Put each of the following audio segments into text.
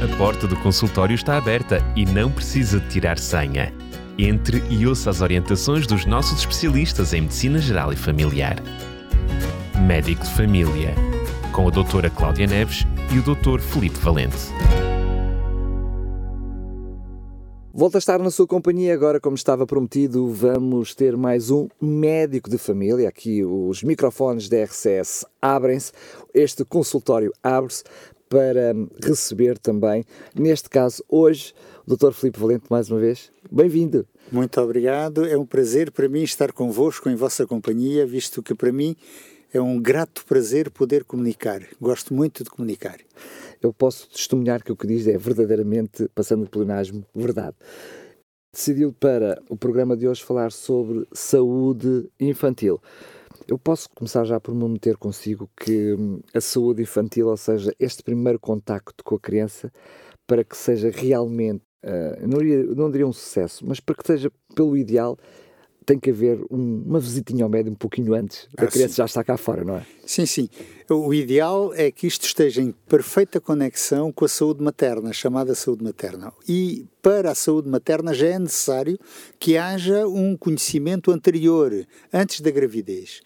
A porta do consultório está aberta e não precisa de tirar senha. Entre e ouça as orientações dos nossos especialistas em Medicina Geral e Familiar. Médico de Família, com a doutora Cláudia Neves e o doutor Felipe Valente. Volto a estar na sua companhia agora, como estava prometido, vamos ter mais um médico de família. Aqui os microfones da RCS abrem-se, este consultório abre-se para receber também, neste caso, hoje, o Dr. Filipe Valente, mais uma vez. Bem-vindo. Muito obrigado. É um prazer para mim estar convosco, em vossa companhia, visto que para mim é um grato prazer poder comunicar. Gosto muito de comunicar. Eu posso testemunhar que o que diz é verdadeiramente, passando o pleonasmo, verdade. Decidiu para o programa de hoje falar sobre saúde infantil. Eu posso começar já por me meter consigo que hum, a saúde infantil, ou seja, este primeiro contacto com a criança, para que seja realmente, uh, não, diria, não diria um sucesso, mas para que seja pelo ideal, tem que haver um, uma visitinha ao médico um pouquinho antes da ah, criança sim. já estar cá fora, não é? Sim, sim. O ideal é que isto esteja em perfeita conexão com a saúde materna, chamada saúde materna. E para a saúde materna já é necessário que haja um conhecimento anterior, antes da gravidez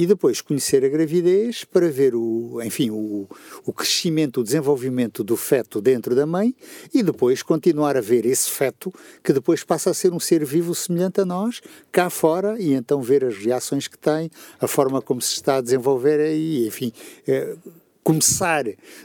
e depois conhecer a gravidez para ver o, enfim, o, o crescimento, o desenvolvimento do feto dentro da mãe e depois continuar a ver esse feto que depois passa a ser um ser vivo semelhante a nós, cá fora, e então ver as reações que tem, a forma como se está a desenvolver e, enfim, é, começar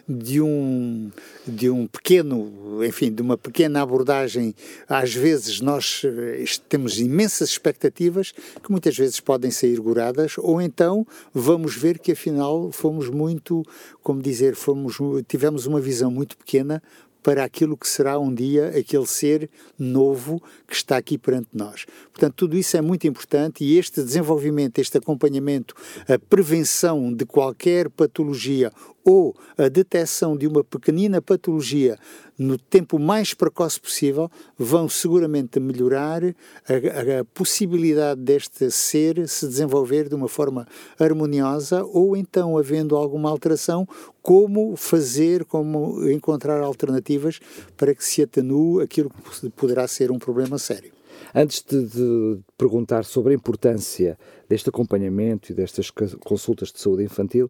de um de um pequeno, enfim, de uma pequena abordagem, às vezes nós eh, temos imensas expectativas que muitas vezes podem sair goradas, ou então vamos ver que afinal fomos muito, como dizer, fomos tivemos uma visão muito pequena para aquilo que será um dia aquele ser novo que está aqui perante nós. Portanto, tudo isso é muito importante e este desenvolvimento, este acompanhamento, a prevenção de qualquer patologia ou a detecção de uma pequenina patologia no tempo mais precoce possível vão seguramente melhorar a, a, possibilidade deste ser se desenvolver de uma forma harmoniosa ou então, havendo alguma alteração, como fazer, como encontrar alternativas para que se atenue aquilo que poderá ser um problema sério. Antes de, de, perguntar sobre a importância deste acompanhamento e destas consultas de saúde infantil,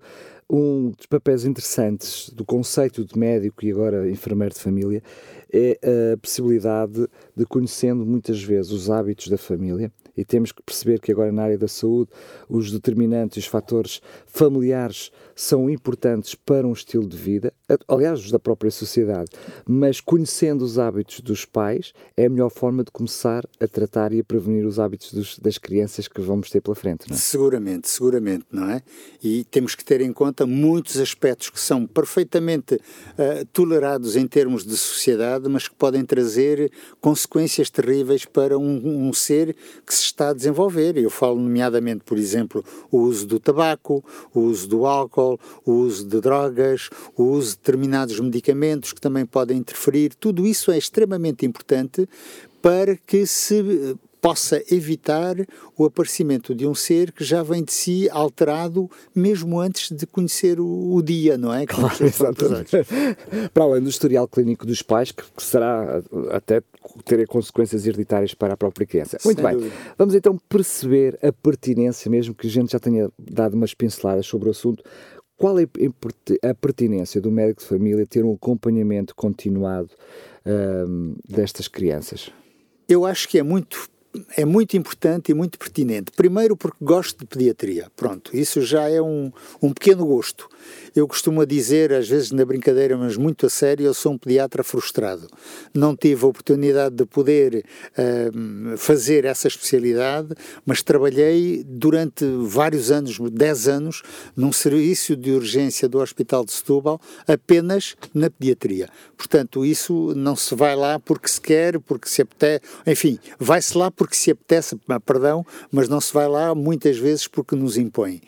um dos papéis interessantes do conceito de médico e agora enfermeiro de família é a possibilidade de, conhecendo muitas vezes os hábitos da família, e temos que perceber que agora na área da saúde os determinantes, os fatores familiares são importantes para um estilo de vida, aliás, os da própria sociedade, mas conhecendo os hábitos dos pais é a melhor forma de começar a tratar e a prevenir os hábitos dos, das crianças que vamos ter pela frente, não é? Seguramente, seguramente, não é? E temos que ter em conta muitos aspectos que são perfeitamente uh, tolerados em termos de sociedade, mas que podem trazer consequências terríveis para um, um ser que se está a desenvolver. Eu falo nomeadamente, por exemplo, o uso do tabaco, o uso do álcool, o uso de drogas, o uso de determinados medicamentos que também podem interferir. Tudo isso é extremamente importante para que se possa evitar o aparecimento de um ser que já vem de si alterado mesmo antes de conhecer o, o dia, não é? Claro, exatamente. para além do historial clínico dos pais, que, que será até ter consequências hereditárias para a própria criança. Muito Sem bem, dúvida. vamos então perceber a pertinência, mesmo que a gente já tenha dado umas pinceladas sobre o assunto, qual é a pertinência do médico de família ter um acompanhamento continuado hum, destas crianças? Eu acho que é muito é muito importante e muito pertinente. Primeiro porque gosto de pediatria. Pronto, isso já é um, um pequeno gosto. Eu costumo dizer, às vezes na brincadeira, mas muito a sério, eu sou um pediatra frustrado. Não tive a oportunidade de poder uh, fazer essa especialidade, mas trabalhei durante vários anos, 10 anos, num serviço de urgência do Hospital de Setúbal, apenas na pediatria. Portanto, isso não se vai lá porque se quer, porque se apetece, enfim, vai-se lá porque se apetece, perdão, mas não se vai lá muitas vezes porque nos impõe.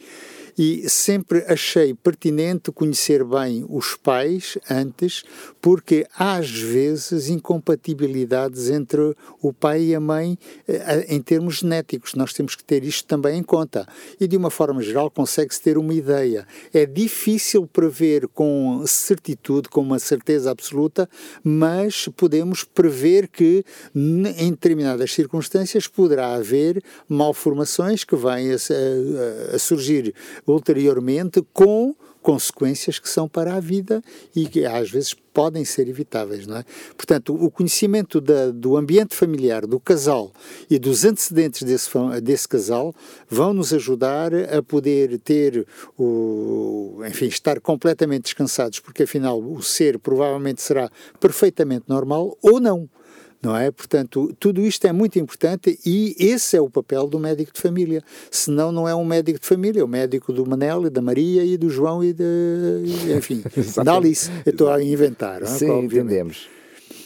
E sempre achei pertinente conhecer bem os pais antes, porque às vezes incompatibilidades entre o pai e a mãe eh, em termos genéticos. Nós temos que ter isto também em conta. E de uma forma geral consegue-se ter uma ideia. É difícil prever com certitude, com uma certeza absoluta, mas podemos prever que em determinadas circunstâncias poderá haver malformações que vêm a, a, a surgir ulteriormente com consequências que são para a vida e que às vezes podem ser evitáveis, não é? Portanto, o conhecimento da, do ambiente familiar do casal e dos antecedentes desse, desse casal vão nos ajudar a poder ter o, enfim, estar completamente descansados, porque afinal o ser provavelmente será perfeitamente normal ou não não é? Portanto, tudo isto é muito importante e esse é o papel do médico de família. Senão não é um médico de família, é o médico do Manel e da Maria e do João e, de, enfim, da Alice. Eu estou a inventar. Não é? Sim, entendemos.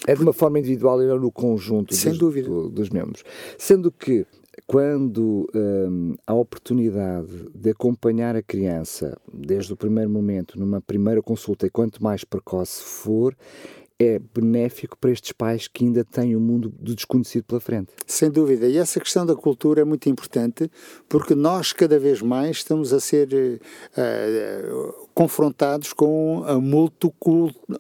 É de uma forma individual e não no conjunto Sem dos, dúvida. Do, dos membros. Sendo que quando hum, há oportunidade de acompanhar a criança desde o primeiro momento, numa primeira consulta, e quanto mais precoce for, é benéfico para estes pais que ainda têm o um mundo do desconhecido pela frente. Sem dúvida. E essa questão da cultura é muito importante porque nós cada vez mais estamos a ser uh, confrontados com a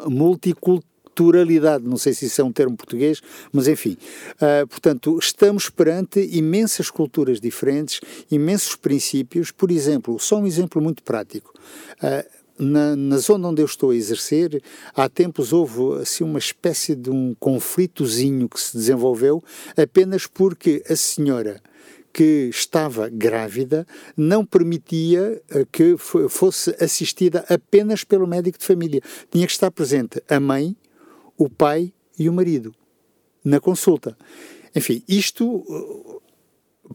multiculturalidade, não sei se isso é um termo português, mas enfim. Uh, portanto, estamos perante imensas culturas diferentes, imensos princípios. Por exemplo, só um exemplo muito prático. Uh, na, na, zona onde eu estou a exercer, há tempos houve assim uma espécie de um conflitozinho que se desenvolveu apenas porque a senhora que estava grávida não permitia eh, que fosse assistida apenas pelo médico de família. Tinha que estar presente a mãe, o pai e o marido na consulta. Enfim, isto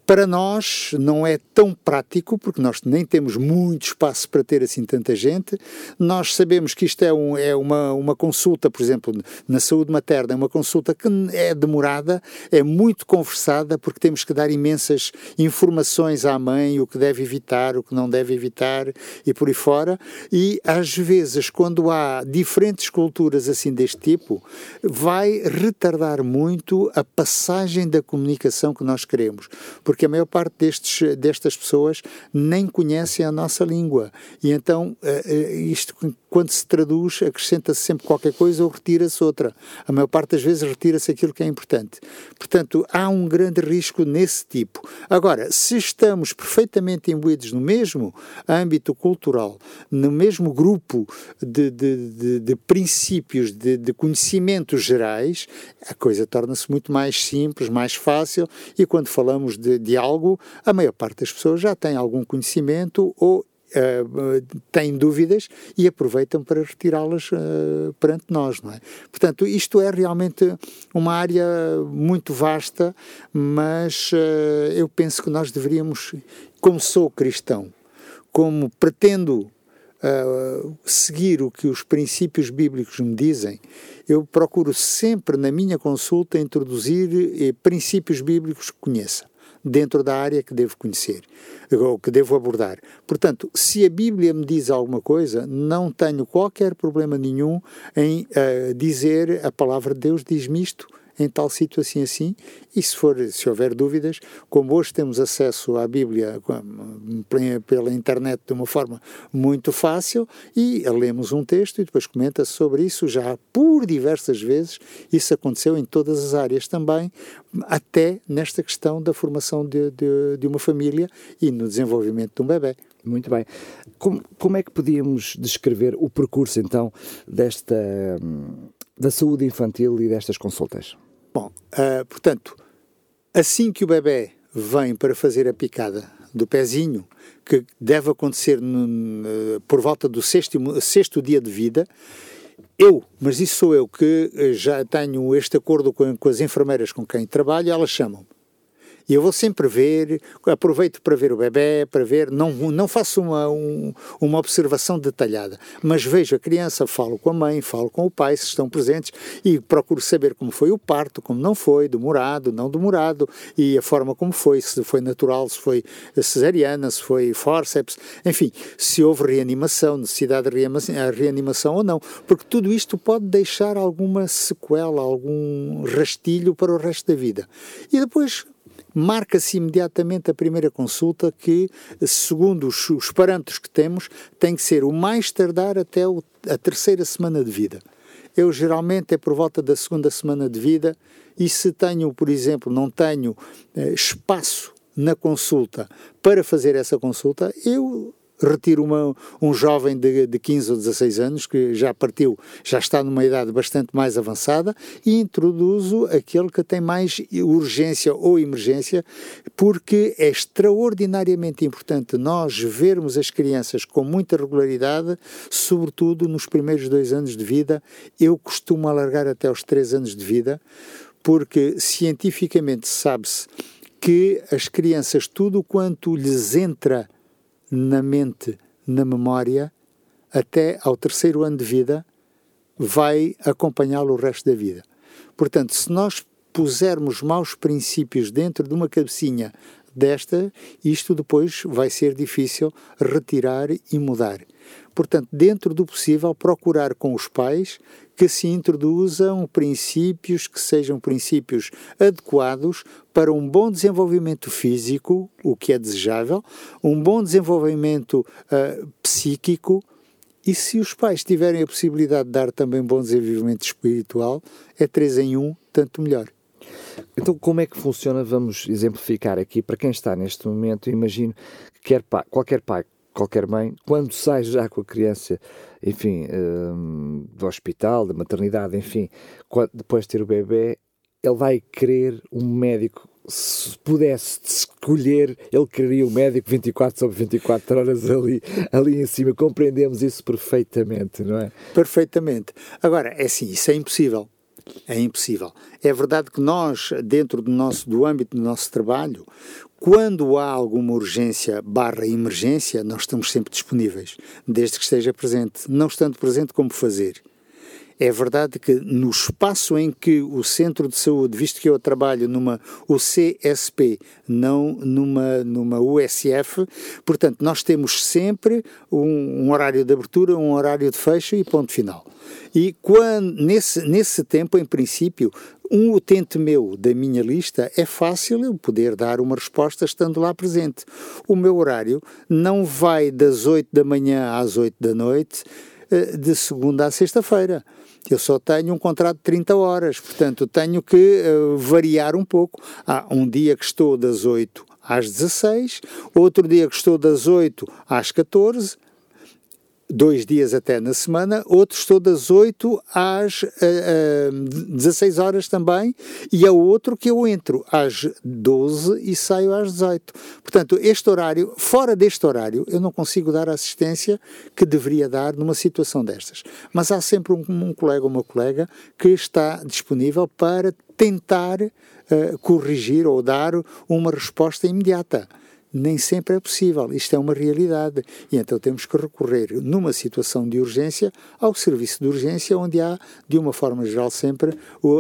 para nós não é tão prático, porque nós nem temos muito espaço para ter assim tanta gente. Nós sabemos que isto é, um, é uma, uma consulta, por exemplo, na saúde materna, é uma consulta que é demorada, é muito conversada, porque temos que dar imensas informações à mãe, o que deve evitar, o que não deve evitar e por aí fora. E às vezes, quando há diferentes culturas assim deste tipo, vai retardar muito a passagem da comunicação que nós queremos porque a maior parte destes, destas pessoas nem conhecem a nossa língua. E então, eh, eh, isto, quando se traduz, acrescenta-se sempre qualquer coisa ou retira-se outra. A maior parte das vezes retira-se aquilo que é importante. Portanto, há um grande risco nesse tipo. Agora, se estamos perfeitamente imbuídos no mesmo âmbito cultural, no mesmo grupo de, de, de, de princípios, de, de conhecimentos gerais, a coisa torna-se muito mais simples, mais fácil, e quando falamos de de, algo, a maior parte das pessoas já tem algum conhecimento ou Uh, têm dúvidas e aproveitam para retirá-las uh, perante nós, não é? Portanto, isto é realmente uma área muito vasta, mas uh, eu penso que nós deveríamos, como sou cristão, como pretendo seguir o que os princípios bíblicos me dizem, eu procuro sempre na minha consulta introduzir princípios bíblicos que conheça dentro da área que devo conhecer, ou que devo abordar. Portanto, se a Bíblia me diz alguma coisa, não tenho qualquer problema nenhum em uh, dizer a palavra de Deus diz-me isto em tal situação assim, e se, for, se houver dúvidas, como hoje temos acesso à Bíblia pela internet de uma forma muito fácil, e lemos um texto e depois comenta sobre isso, já por diversas vezes, isso aconteceu em todas as áreas também, até nesta questão da formação de, de, de uma família e no desenvolvimento de um bebê. Muito bem. Como, como é que podíamos descrever o percurso, então, desta da saúde infantil e destas consultas? Bom, uh, portanto, assim que o bebê vem para fazer a picada do pezinho, que deve acontecer no, por volta do sexto, sexto dia de vida, eu, mas isso sou eu que já tenho este acordo com, com as enfermeiras com quem trabalho, elas chamam-me. E eu vou sempre ver, aproveito para ver o bebê, para ver, não, não faço uma, um, uma observação detalhada, mas vejo a criança, falo com a mãe, falo com o pai, se estão presentes, e procuro saber como foi o parto, como não foi, demorado, não demorado, e a forma como foi, se foi natural, se foi cesariana, se foi forceps, enfim, se houve reanimação, necessidade de reanimação ou não, porque tudo isto pode deixar alguma sequela, algum rastilho para o resto da vida. E depois marca-se imediatamente a primeira consulta que, segundo os, os, parâmetros que temos, tem que ser o mais tardar até o, a terceira semana de vida. Eu geralmente é por volta da segunda semana de vida e se tenho, por exemplo, não tenho eh, espaço na consulta para fazer essa consulta, eu retiro uma, um jovem de, de 15 ou 16 anos que já partiu, já está numa idade bastante mais avançada e introduzo aquele que tem mais urgência ou emergência, porque é extraordinariamente importante nós vermos as crianças com muita regularidade, sobretudo nos primeiros dois anos de vida. Eu costumo alargar até aos três anos de vida, porque cientificamente sabe-se que as crianças, tudo quanto lhes entra na mente, na memória, até ao terceiro ano de vida, vai acompanhá-lo o resto da vida. Portanto, se nós pusermos maus princípios dentro de uma cabecinha desta, isto depois vai ser difícil retirar e mudar. Portanto, dentro do possível, procurar com os pais que se introduzam princípios que sejam princípios adequados para um bom desenvolvimento físico, o que é desejável, um bom desenvolvimento uh, psíquico, e se os pais tiverem a possibilidade de dar também bom desenvolvimento espiritual, é três em um, tanto melhor. Então, como é que funciona? Vamos exemplificar aqui para quem está neste momento. Imagino que quer pai, qualquer pai qualquer mãe, quando sai já com a criança, enfim, um, do hospital, da maternidade, enfim, depois de ter o bebê, ele vai querer um médico. Se pudesse escolher, ele queria um médico 24 sobre 24 horas ali, ali em cima. Compreendemos isso perfeitamente, não é? Perfeitamente. Agora, é assim, isso é impossível. É impossível. É verdade que nós, dentro do, nosso, do âmbito do nosso trabalho, quando há alguma urgência barra emergência, nós estamos sempre disponíveis, desde que esteja presente. Não estando presente, como fazer? É verdade que no espaço em que o centro de saúde, visto que eu trabalho numa UCSP, não numa, numa USF, portanto, nós temos sempre um, um horário de abertura, um horário de fecho e ponto final. E quando, nesse, nesse tempo, em princípio, um utente meu da minha lista é fácil eu poder dar uma resposta estando lá presente. O meu horário não vai das 8 da manhã às 8 da noite, eh, de segunda a sexta-feira. Eu só tenho um contrato de 30 horas, portanto tenho que uh, variar um pouco. Há um dia que estou das 8 às 16, outro dia que estou das 8 às 14, dois dias até na semana, outros estou das 8 às uh, uh, 16 horas também, e há outro que eu entro às 12 e saio às 18. Portanto, este horário, fora deste horário, eu não consigo dar a assistência que deveria dar numa situação destas. Mas há sempre um, um colega ou uma colega que está disponível para tentar uh, corrigir ou dar uma resposta imediata nem sempre é possível. Isto é uma realidade. E então temos que recorrer, numa situação de urgência, ao serviço de urgência, onde há, de uma forma geral, sempre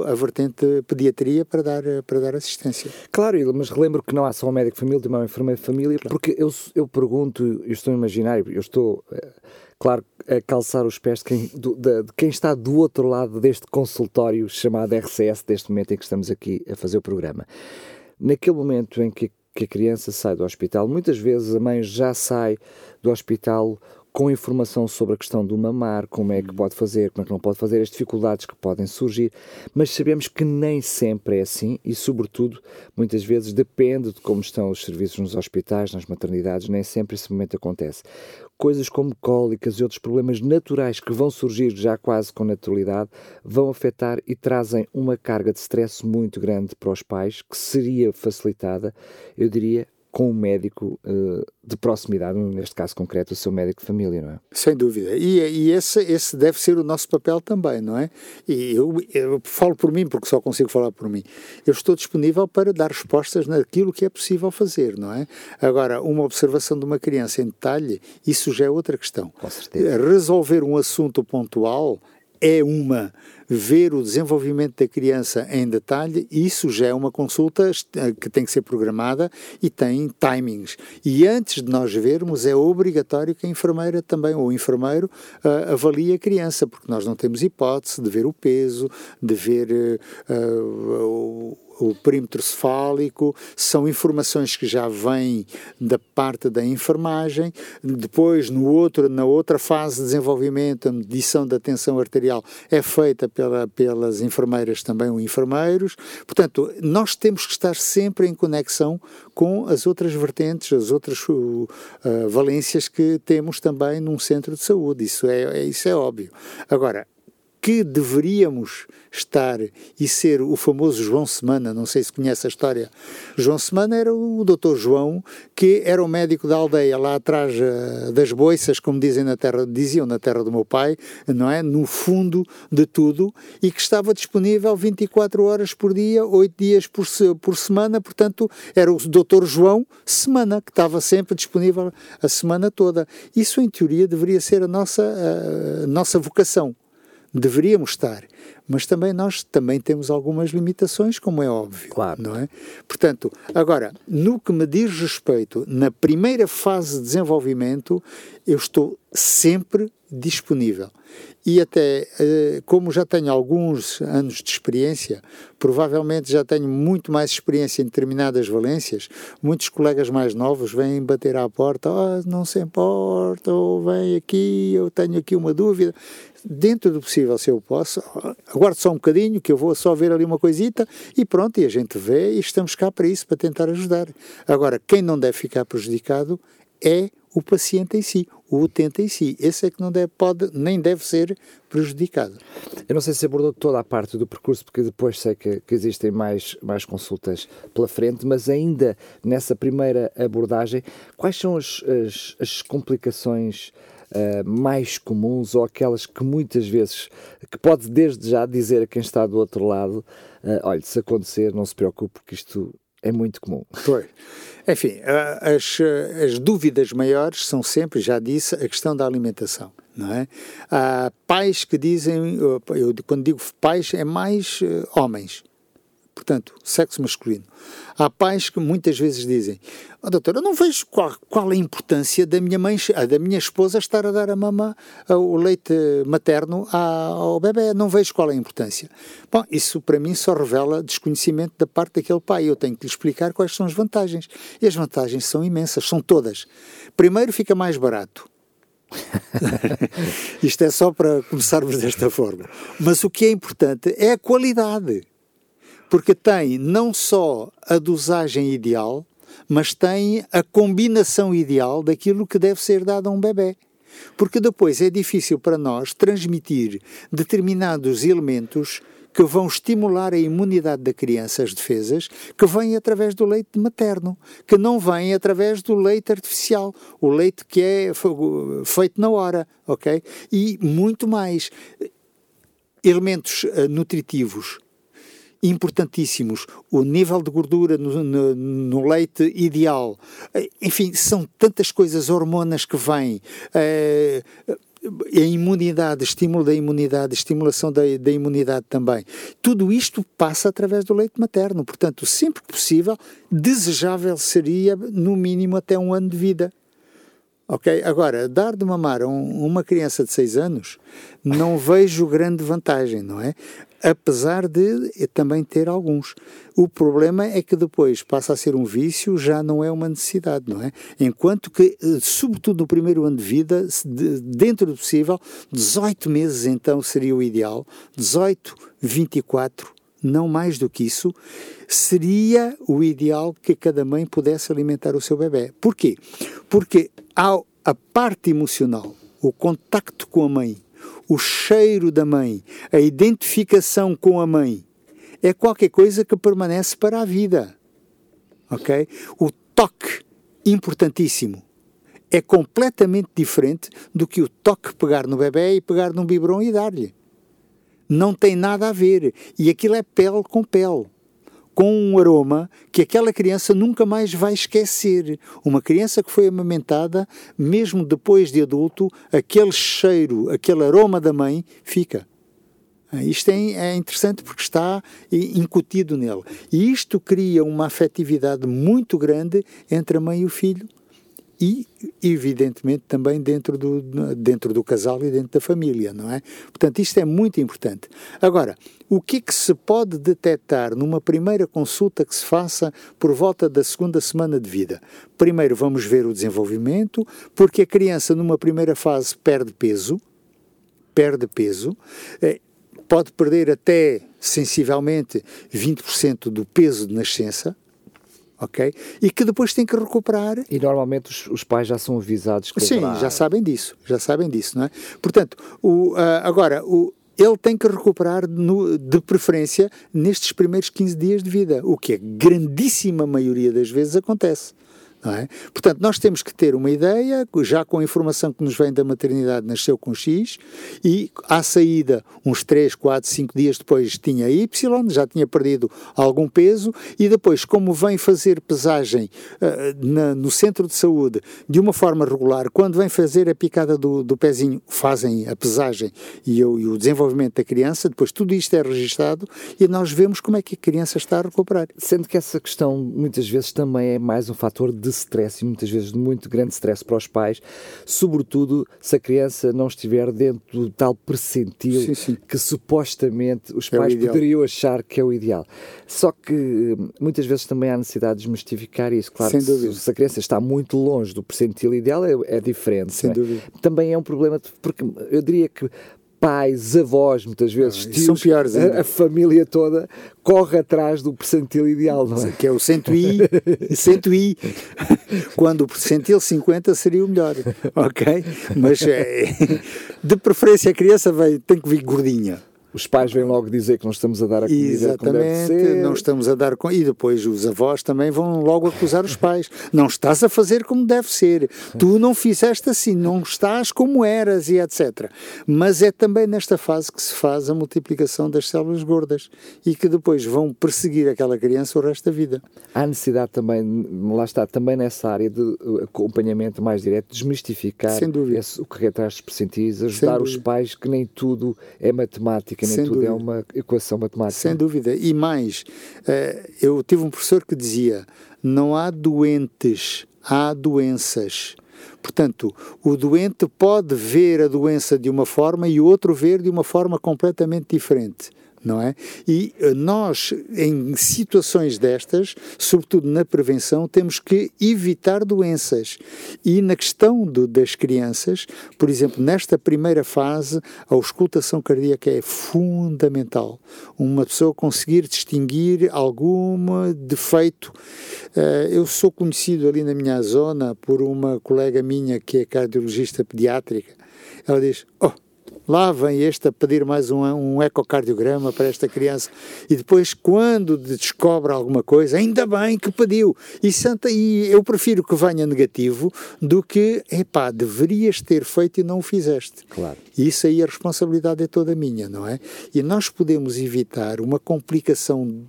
a vertente pediatria para dar, para dar assistência. Claro, mas relembro que não há só um médico de família, também um enfermeiro de família, porque eu, eu pergunto, eu estou a imaginar, eu estou eh, claro, a calçar os pés de quem, do, de, de quem, está do outro lado deste consultório chamado RCS, deste momento em que estamos aqui a fazer o programa. Naquele momento em que que a criança sai do hospital. Muitas vezes a mãe já sai do hospital com informação sobre a questão do mamar, como é que pode fazer, como é que não pode fazer, as dificuldades que podem surgir, mas sabemos que nem sempre é assim e, sobretudo, muitas vezes depende de como estão os serviços nos hospitais, nas maternidades, nem sempre esse momento acontece. Coisas como cólicas e outros problemas naturais que vão surgir já quase com naturalidade vão afetar e trazem uma carga de stress muito grande para os pais que seria facilitada, eu diria, com um médico uh, de proximidade, neste caso concreto, o seu médico de família, não é? Sem dúvida. E, e esse, esse deve ser o nosso papel também, não é? E eu, eu falo por mim, porque só consigo falar por mim. Eu estou disponível para dar respostas naquilo que é possível fazer, não é? Agora, uma observação de uma criança em detalhe, isso já é outra questão. Com certeza. Resolver um assunto pontual é uma ver o desenvolvimento da criança em detalhe, isso já é uma consulta eh, que tem que ser programada e tem timings. E antes de nós vermos, é obrigatório que a enfermeira também, ou o enfermeiro, uh, avalie a criança, porque nós não temos hipótese de ver o peso, de ver uh, o perímetro cefálico, são informações que já vêm da parte da enfermagem. Depois, no outro, na outra fase de desenvolvimento, a medição da tensão arterial é feita pela, pelas enfermeiras também ou enfermeiros. Portanto, nós temos que estar sempre em conexão com as outras vertentes, as outras uh, valências que temos também num centro de saúde. Isso é, é, isso é óbvio. Agora, que deveríamos estar e ser o famoso João Semana, não sei se conhece a história. João Semana era o doutor João, que era o médico da aldeia lá atrás uh, das boiças, como dizem na terra, diziam na terra do meu pai, não é? No fundo de tudo, e que estava disponível 24 horas por dia, 8 dias por, por semana, portanto, era o doutor João Semana, que estava sempre disponível a semana toda. Isso, em teoria, deveria ser a nossa, a nossa vocação deveríamos estar, mas também nós também temos algumas limitações, como é óbvio, claro. não é? Portanto, agora, no que me diz respeito, na primeira fase de desenvolvimento, eu estou sempre disponível. E até, eh, como já tenho alguns anos de experiência, provavelmente já tenho muito mais experiência em determinadas valências, muitos colegas mais novos vêm bater à porta, oh, não se importa, ou vem aqui, eu tenho aqui uma dúvida dentro do possível, se eu posso, aguardo só um bocadinho, que eu vou só ver ali uma coisita e pronto, e a gente vê e estamos cá para isso, para tentar ajudar. Agora, quem não deve ficar prejudicado é o paciente em si, o utente em si. Esse é que não deve, pode, nem deve ser prejudicado. Eu não sei se abordou toda a parte do percurso, porque depois sei que, que, existem mais, mais consultas pela frente, mas ainda nessa primeira abordagem, quais são as, as, as complicações uh, mais comuns ou aquelas que muitas vezes, que pode desde já dizer a quem está do outro lado, uh, olha, se acontecer, não se preocupe, porque isto é muito comum. Pois. Enfim, as, as dúvidas maiores são sempre, já disse, a questão da alimentação. Não é? Há pais que dizem, eu, quando digo pais, é mais uh, homens, portanto, sexo masculino. Há pais que muitas vezes dizem: oh, doutor, eu não vejo qual, qual a importância da minha mãe, da minha esposa estar a dar a mama, o leite materno ao bebê. Não vejo qual a importância. Bom, isso para mim só revela desconhecimento da parte daquele pai. Eu tenho que lhe explicar quais são as vantagens. E as vantagens são imensas, são todas. Primeiro, fica mais barato. Isto é só para começarmos desta forma. Mas o que é importante é a qualidade porque tem não só a dosagem ideal, mas tem a combinação ideal daquilo que deve ser dado a um bebê. Porque depois é difícil para nós transmitir determinados elementos que vão estimular a imunidade da criança, as defesas, que vêm através do leite materno, que não vêm através do leite artificial, o leite que é feito na hora, ok? E muito mais. Elementos uh, nutritivos importantíssimos. O nível de gordura no, no, no, leite ideal. Enfim, são tantas coisas, hormonas que vêm. Eh, a imunidade, estímulo da imunidade, estimulação da, da imunidade também. Tudo isto passa através do leite materno. Portanto, sempre que possível, desejável seria, no mínimo, até um ano de vida. Ok? Agora, dar de mamar a um, uma criança de 6 anos, não vejo grande vantagem, não é? Apesar de também ter alguns. O problema é que depois passa a ser um vício, já não é uma necessidade, não é? Enquanto que, eh, sobretudo no primeiro ano de vida, dentro do possível, 18 meses então seria o ideal, 18, 24, não mais do que isso, seria o ideal que cada mãe pudesse alimentar o seu bebê. Porquê? Porque há a parte emocional, o contacto com a mãe, o cheiro da mãe, a identificação com a mãe, é qualquer coisa que permanece para a vida. Ok? O toque importantíssimo. É completamente diferente do que o toque pegar no bebê e pegar num biberon e dar-lhe. Não tem nada a ver. E aquilo é pele com pele com um aroma que aquela criança nunca mais vai esquecer. Uma criança que foi amamentada, mesmo depois de adulto, aquele cheiro, aquele aroma da mãe fica. Ah, isto é, é interessante porque está incutido nele. E isto cria uma afetividade muito grande entre a mãe e o filho e, evidentemente, também dentro do, dentro do casal e dentro da família, não é? Portanto, isto é muito importante. Agora, o que é que se pode detectar numa primeira consulta que se faça por volta da segunda semana de vida? Primeiro, vamos ver o desenvolvimento, porque a criança, numa primeira fase, perde peso, perde peso, eh, pode perder até sensivelmente 20% do peso de nascença, ok? E que depois tem que recuperar. E normalmente os, os pais já são avisados que Sim, já sabem disso, já sabem disso, não é? Portanto, o, uh, agora, o, ele tem que recuperar no, de preferência nestes primeiros 15 dias de vida, o que a grandíssima maioria das vezes acontece. É? Portanto, nós temos que ter uma ideia, já com a informação que nos vem da maternidade, nasceu com X, e à saída, uns 3, 4, 5 dias depois, tinha Y, já tinha perdido algum peso, e depois, como vem fazer pesagem uh, na, no centro de saúde de uma forma regular, quando vem fazer a picada do, do pezinho, fazem a pesagem e, e o desenvolvimento da criança, depois tudo isto é registado e nós vemos como é que a criança está a recuperar. Sendo que essa questão muitas vezes também é mais um fator de stress e muitas vezes de muito grande stress para os pais, sobretudo se a criança não estiver dentro do tal percentil sim, sim. que supostamente os é pais poderiam achar que é o ideal. Só que hum, muitas vezes também há necessidade de desmistificar isso. Claro, se, se, a criança está muito longe do percentil ideal é, é diferente. É? Também é um problema, porque eu diria que pais, avós, muitas vezes, ah, tios, são piores a, a, família toda corre atrás do percentil ideal, não é? Que é o 100 i, 100 i, quando o percentil 50 seria o melhor, ok? Mas é, de preferência a criança vai, tem que vir gordinha os pais vêm logo dizer que não estamos a dar a comida Exatamente, não estamos a dar e depois os avós também vão logo acusar os pais. Não estás a fazer como deve ser. Tu não fizeste assim, não estás como eras e etc. Mas é também nesta fase que se faz a multiplicação das células gordas e que depois vão perseguir aquela criança o resto da vida. Há necessidade também, lá está, também nessa área de uh, acompanhamento mais direto, desmistificar esse, o que retraz dos percentis, ajudar os pais que nem tudo é matemática nem Sem tudo é dúvida. é uma equação matemática. Sem dúvida. E mais, eh, eu tive um professor que dizia: não há doentes, há doenças. Portanto, o doente pode ver a doença de uma forma e o outro ver de uma forma completamente diferente não é? E eh, nós, em situações destas, sobretudo na prevenção, temos que evitar doenças. E na questão do, das crianças, por exemplo, nesta primeira fase, a auscultação cardíaca é fundamental. Uma pessoa conseguir distinguir algum defeito. Eh, eu sou conhecido ali na minha zona por uma colega minha que é cardiologista pediátrica. Ela diz: Oh, lá vem este a pedir mais um, um ecocardiograma para esta criança e depois quando descobre alguma coisa, ainda bem que pediu e, santa, e eu prefiro que venha negativo do que, epá, deverias ter feito e não o fizeste. Claro. E isso aí a responsabilidade é toda minha, não é? E nós podemos evitar uma complicação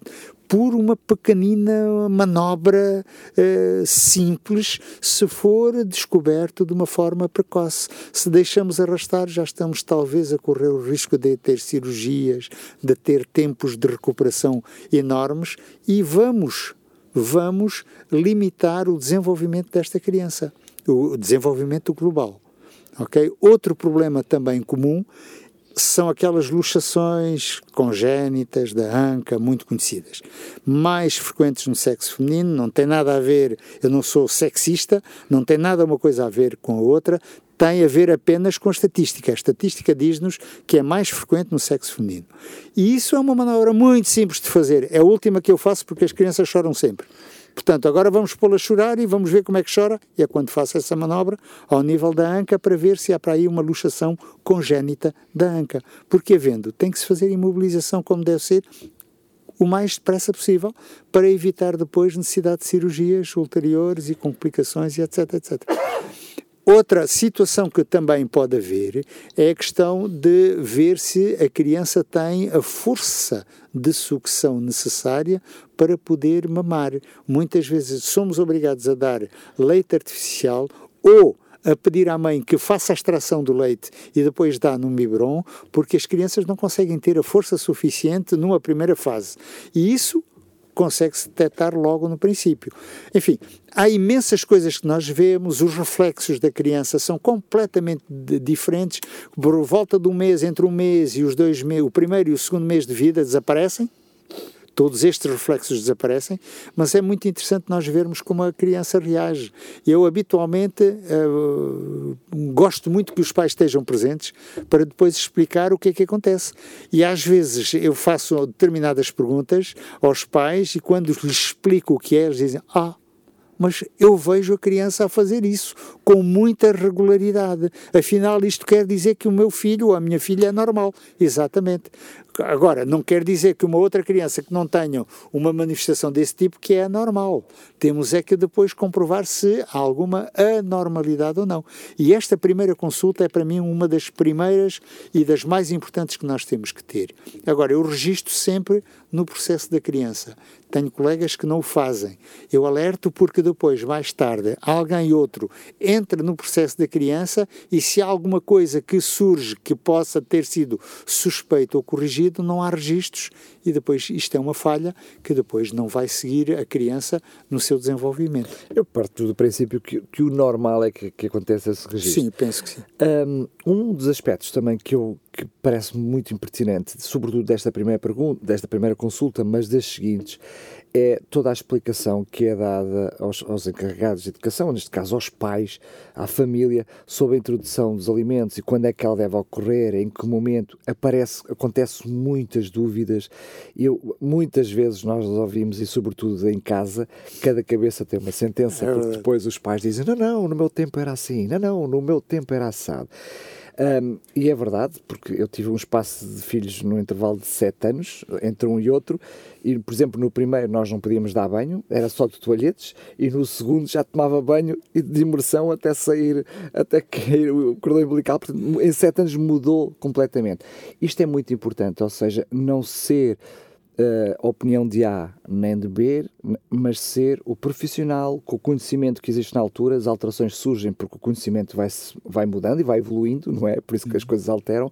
por uma pequenina manobra eh, simples, se for descoberto de uma forma precoce. Se deixamos arrastar, já estamos talvez a correr o risco de ter cirurgias, de ter tempos de recuperação enormes e vamos, vamos limitar o desenvolvimento desta criança, o desenvolvimento global. Okay? Outro problema também comum são aquelas luxações congénitas da anca, muito conhecidas. Mais frequentes no sexo feminino, não tem nada a ver, eu não sou sexista, não tem nada uma coisa a ver com a outra, tem a ver apenas com a estatística. A estatística diz-nos que é mais frequente no sexo feminino. E isso é uma manobra muito simples de fazer. É a última que eu faço porque as crianças choram sempre. Portanto, agora vamos pô-la a chorar e vamos ver como é que chora. E é quando faço essa manobra ao nível da anca para ver se há para aí uma luxação congénita da anca. Porque havendo, tem que se fazer imobilização como deve ser o mais depressa possível para evitar depois necessidade de cirurgias ulteriores e complicações e etc, etc. Outra situação que também pode haver é a questão de ver se a criança tem a força de sucção necessária para poder mamar. Muitas vezes somos obrigados a dar leite artificial ou a pedir à mãe que faça a extração do leite e depois dá no biberon, porque as crianças não conseguem ter a força suficiente numa primeira fase. E isso consegue-se detectar logo no princípio. Enfim, há imensas coisas que nós vemos, os reflexos da criança são completamente diferentes. Por volta um mês, entre um mês e os dois meses, o primeiro e o segundo mês de vida desaparecem todos estes reflexos desaparecem, mas é muito interessante nós vermos como a criança reage. Eu habitualmente uh, gosto muito que os pais estejam presentes para depois explicar o que é que acontece. E às vezes eu faço determinadas perguntas aos pais e quando lhes explico o que é, eles dizem: Ah, mas eu vejo a criança a fazer isso com muita regularidade. Afinal, isto quer dizer que o meu filho ou a minha filha é normal. Exatamente. Agora, não quer dizer que uma outra criança que não tenha uma manifestação desse tipo que é anormal. Temos é que depois comprovar se há alguma anormalidade ou não. E esta primeira consulta é para mim uma das primeiras e das mais importantes que nós temos que ter. Agora, eu registro sempre no processo da criança. Tenho colegas que não o fazem. Eu alerto porque depois, mais tarde, alguém outro entra no processo da criança e se há alguma coisa que surge que possa ter sido suspeito ou corrigido, não há registros e depois isto é uma falha que depois não vai seguir a criança no seu desenvolvimento. Eu parto do princípio que, que o normal é que, que aconteça esse registro. Sim, penso que sim. Um, dos aspectos também que eu que parece muito impertinente, sobretudo desta primeira pergunta, desta primeira consulta, mas das seguintes, é toda a explicação que é dada aos, aos, encarregados de educação, neste caso aos pais, à família, sobre a introdução dos alimentos e quando é que ela deve ocorrer, em que momento, aparece, acontece muitas dúvidas. Eu, muitas vezes nós ouvimos, e sobretudo em casa, cada cabeça tem uma sentença, é porque depois os pais dizem, não, não, no meu tempo era assim, não, não, no meu tempo era assado. Um, e é verdade, porque eu tive um espaço de filhos no intervalo de 7 anos, entre um e outro, e, por exemplo, no primeiro nós não podíamos dar banho, era só de toalhetes, e no segundo já tomava banho e de imersão até sair, até cair o cordão umbilical. Portanto, em 7 anos mudou completamente. Isto é muito importante, ou seja, não ser uh, opinião de A nem de B, mas ser o profissional com o conhecimento que existe na altura. As alterações surgem porque o conhecimento vai, vai mudando e vai evoluindo, não é? Por isso que as uhum. coisas alteram.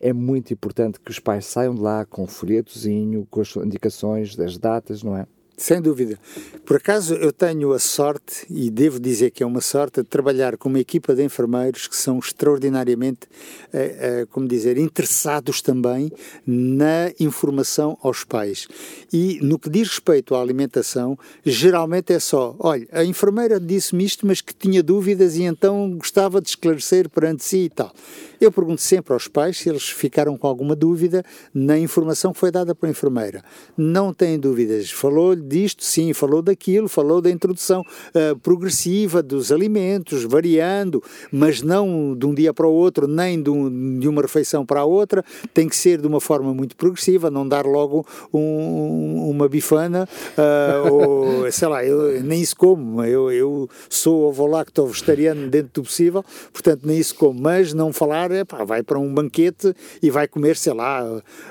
É muito importante que os pais saiam de lá com um folhetozinho, com as indicações das datas, não é? Sem dúvida. Por acaso eu tenho a sorte, e devo dizer que é uma sorte, de trabalhar com uma equipa de enfermeiros que são extraordinariamente, eh, eh, como dizer, interessados também na informação aos pais. E no que diz respeito à alimentação, geralmente é só: olha, a enfermeira disse-me isto, mas que tinha dúvidas e então gostava de esclarecer perante si e tal. Eu pergunto sempre aos pais se eles ficaram com alguma dúvida na informação que foi dada pela enfermeira. Não têm dúvidas. Falou disto, sim, falou daquilo, falou da introdução uh, progressiva dos alimentos, variando, mas não de um dia para o outro, nem de, um, de, uma refeição para a outra. Tem que ser de uma forma muito progressiva, não dar logo um, uma bifana, uh, ou sei lá, eu nem isso como. Eu, eu sou ovo-lacto vegetariano dentro do possível, portanto, nem isso como, mas não falar pá, vai para um banquete e vai comer, sei lá,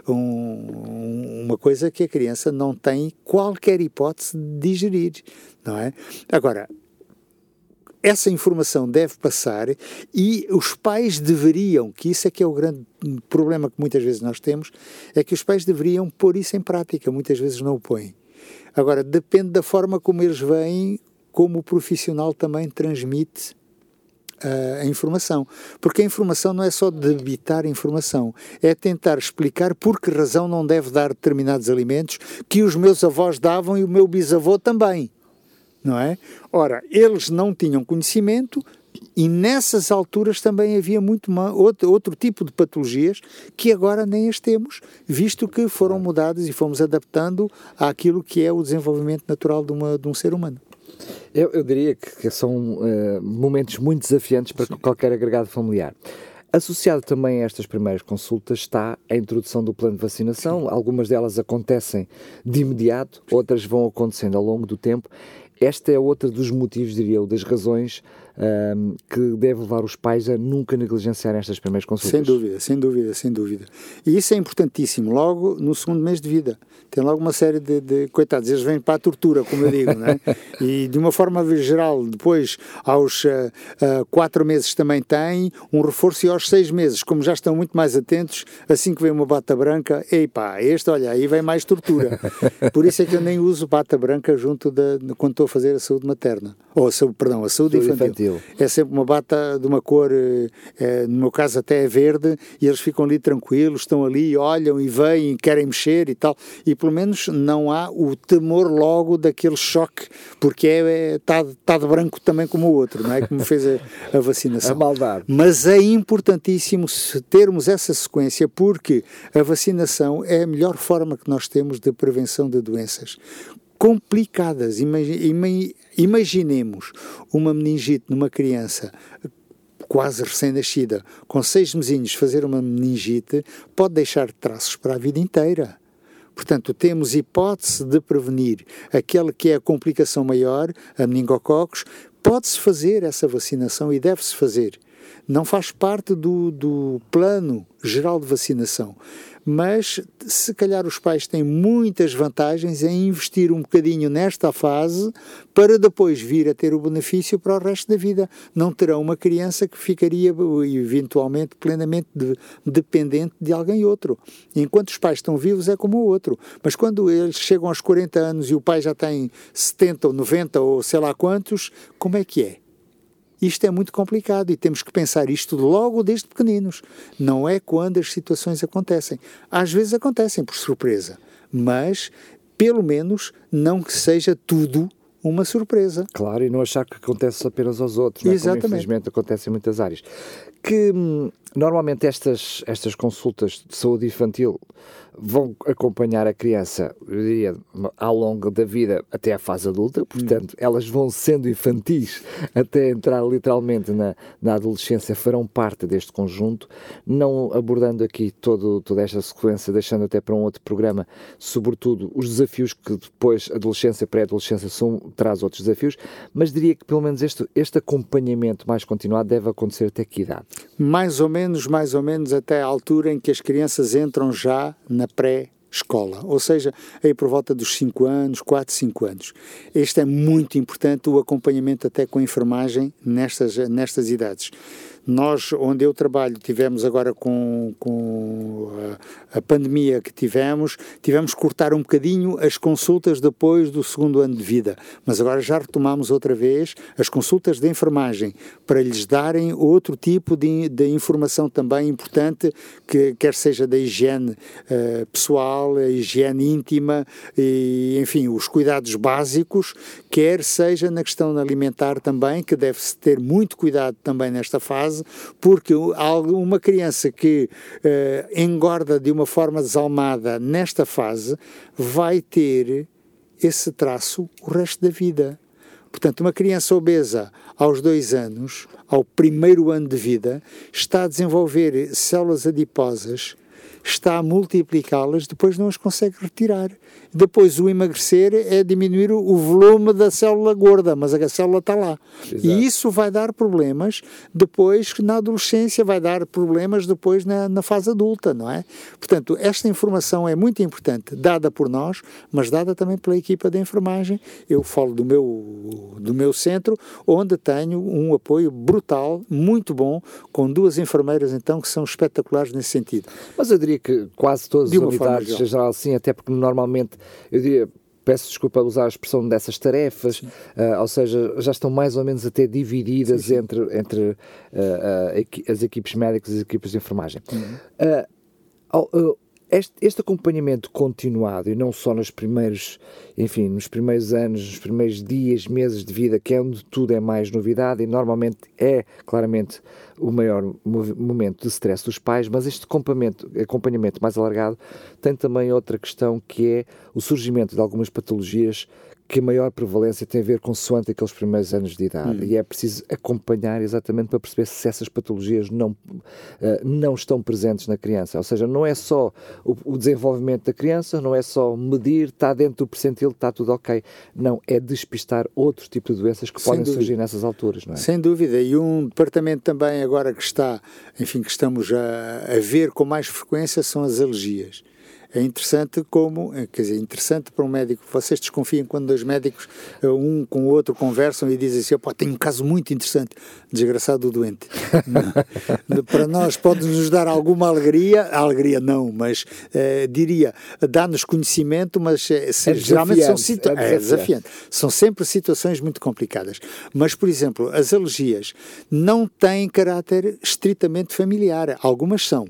um, uma coisa que a criança não tem qualquer hipótese de digerir, não é? Agora, essa informação deve passar e os pais deveriam, que isso é que é o grande problema que muitas vezes nós temos, é que os pais deveriam pôr isso em prática, muitas vezes não o põem. Agora, depende da forma como eles veem, como o profissional também transmite a informação. Porque a informação não é só debitar informação, é tentar explicar por que razão não deve dar determinados alimentos que os meus avós davam e o meu bisavô também. Não é? Ora, eles não tinham conhecimento, e nessas alturas também havia muito outro, outro, tipo de patologias que agora nem as temos, visto que foram mudadas e fomos adaptando àquilo que é o desenvolvimento natural de, uma, de um ser humano. Eu, eu diria que, que são uh, momentos muito desafiantes para Sim. qualquer agregado familiar. Associado também a estas primeiras consultas está a introdução do plano de vacinação. Algumas delas acontecem de imediato, outras vão acontecendo ao longo do tempo. Esta é outra dos motivos, diria eu, das razões um, que deve levar os pais a nunca negligenciarem estas primeiras consultas. Sem dúvida, sem dúvida, sem dúvida. E isso é importantíssimo, logo no segundo mês de vida. Tem logo uma série de, de coitados, eles vêm para a tortura, como eu digo, né? e de uma forma geral, depois, aos uh, uh, quatro meses também têm um reforço e aos seis meses, como já estão muito mais atentos, assim que vem uma bata branca, ei pá, este, olha, aí vem mais tortura. Por isso é que eu nem uso bata branca junto da, quando estou a fazer a saúde materna, ou a saúde, perdão, a saúde, saúde infantil. infantil infantil. É sempre uma bata de uma cor, é, no meu caso até é verde, e eles ficam ali tranquilos, estão ali, olham e veem, querem mexer e tal. E pelo menos não há o temor logo daquele choque, porque está é, é, tá, tá de branco também como o outro, não é? Como fez a, a vacinação. a maldade. Mas é importantíssimo termos essa sequência, porque a vacinação é a melhor forma que nós temos de prevenção de doenças complicadas. Imaginemos uma meningite numa criança quase recém-nascida, com seis mesinhos, fazer uma meningite, pode deixar traços para a vida inteira. Portanto, temos hipótese de prevenir aquela que é a complicação maior, a meningococos, pode-se fazer essa vacinação e deve-se fazer. Não faz parte do, do plano geral de vacinação mas se calhar os pais têm muitas vantagens em investir um bocadinho nesta fase para depois vir a ter o benefício para o resto da vida. Não terão uma criança que ficaria eventualmente plenamente de, dependente de alguém outro. Enquanto os pais estão vivos é como o outro, mas quando eles chegam aos 40 anos e o pai já tem 70 ou 90 ou sei lá quantos, como é que é? Isto é muito complicado e temos que pensar isto logo desde pequeninos. Não é quando as situações acontecem. Às vezes acontecem por surpresa, mas pelo menos não que seja tudo uma surpresa. Claro, e não achar que acontece apenas aos outros, é? Exatamente. como infelizmente acontece em muitas áreas. Que hum, normalmente estas, estas consultas de saúde infantil vão acompanhar a criança, eu diria, ao longo da vida até à fase adulta, portanto, hum. elas vão sendo infantis até entrar literalmente na, na adolescência, farão parte deste conjunto, não abordando aqui todo, toda esta sequência, deixando até para um outro programa, sobretudo os desafios que depois, adolescência, pré-adolescência, traz outros desafios, mas diria que pelo menos este, este acompanhamento mais continuado deve acontecer até que idade? Mais ou menos, mais ou menos até a altura em que as crianças entram já na pré-escola, ou seja, aí por volta dos 5 anos, 4, 5 anos. Este é muito importante, o acompanhamento até com a enfermagem nestas, nestas idades. Nós, onde eu trabalho, tivemos agora com, com a, a, pandemia que tivemos, tivemos que cortar um bocadinho as consultas depois do segundo ano de vida, mas agora já retomamos outra vez as consultas de enfermagem para lhes darem outro tipo de, de informação também importante, que quer seja da higiene uh, pessoal, a higiene íntima, e, enfim, os cuidados básicos, quer seja na questão alimentar também, que deve-se ter muito cuidado também nesta fase porque uma criança que uh, engorda de uma forma desalmada nesta fase vai ter esse traço o resto da vida. Portanto, uma criança obesa aos dois anos, ao primeiro ano de vida, está a desenvolver células adiposas, está a multiplicá-las, depois não as consegue retirar. Depois, o emagrecer é diminuir o volume da célula gorda, mas a célula está lá. Exato. E isso vai dar problemas depois na adolescência, vai dar problemas depois na, na fase adulta, não é? Portanto, esta informação é muito importante, dada por nós, mas dada também pela equipa de enfermagem. Eu falo do meu, do meu centro, onde tenho um apoio brutal, muito bom, com duas enfermeiras, então, que são espetaculares nesse sentido. Mas eu diria que quase todas as unidades, geral, assim, até porque normalmente eu diria, peço desculpa usar a expressão dessas tarefas, uh, ou seja, já estão mais ou menos até divididas sim, sim. entre, entre uh, uh, as equipes médicas e as equipes de enfermagem. Uhum. Este, este, acompanhamento continuado, e não só nos primeiros, enfim, nos primeiros anos, nos primeiros dias, meses de vida, que é onde tudo é mais novidade e normalmente é claramente o maior momento de stress dos pais, mas este acompanhamento, acompanhamento mais alargado tem também outra questão que é o surgimento de algumas patologias que a maior prevalência tem a ver com suante aqueles primeiros anos de idade. Hum. E é preciso acompanhar exatamente para perceber se essas patologias não, uh, não estão presentes na criança. Ou seja, não é só o, o, desenvolvimento da criança, não é só medir, está dentro do percentil, está tudo ok. Não, é despistar outros tipos de doenças que Sem podem dúvida. surgir nessas alturas, não é? Sem dúvida. E um departamento também agora que está, enfim, que estamos a, a ver com mais frequência são as alergias é interessante como, é, quer dizer, interessante para um médico. Vocês desconfiam quando dois médicos, eh, um com o outro, conversam e dizem assim: pô, tenho um caso muito interessante, desgraçado do doente. para nós pode nos dar alguma alegria, alegria não, mas eh, diria, dá-nos conhecimento, mas eh, se, é geralmente são situações. É, é desafiante. São sempre situações muito complicadas. Mas, por exemplo, as alergias não têm caráter estritamente familiar. Algumas são